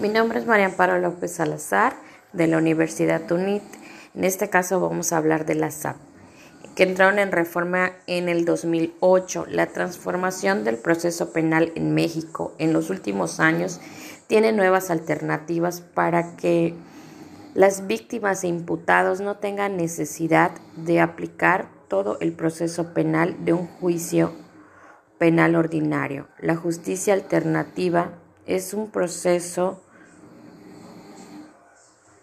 Mi nombre es María Amparo López Salazar de la Universidad UNIT. En este caso vamos a hablar de la SAP, que entraron en reforma en el 2008. La transformación del proceso penal en México en los últimos años tiene nuevas alternativas para que las víctimas e imputados no tengan necesidad de aplicar todo el proceso penal de un juicio penal ordinario. La justicia alternativa es un proceso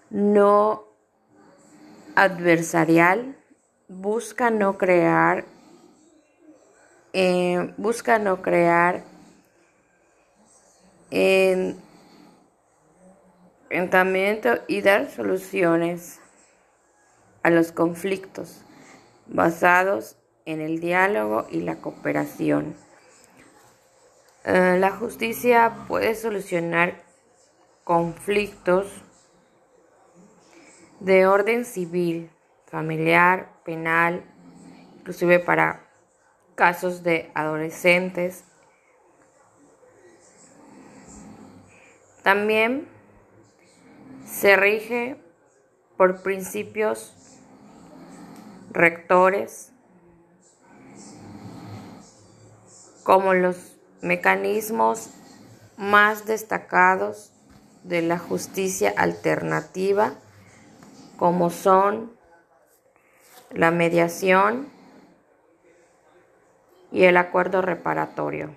no adversarial, busca no crear, eh, busca no crear enfrentamiento y dar soluciones a los conflictos basados en el diálogo y la cooperación. Eh, la justicia puede solucionar conflictos de orden civil, familiar, penal, inclusive para casos de adolescentes. También se rige por principios rectores como los mecanismos más destacados de la justicia alternativa como son la mediación y el acuerdo reparatorio.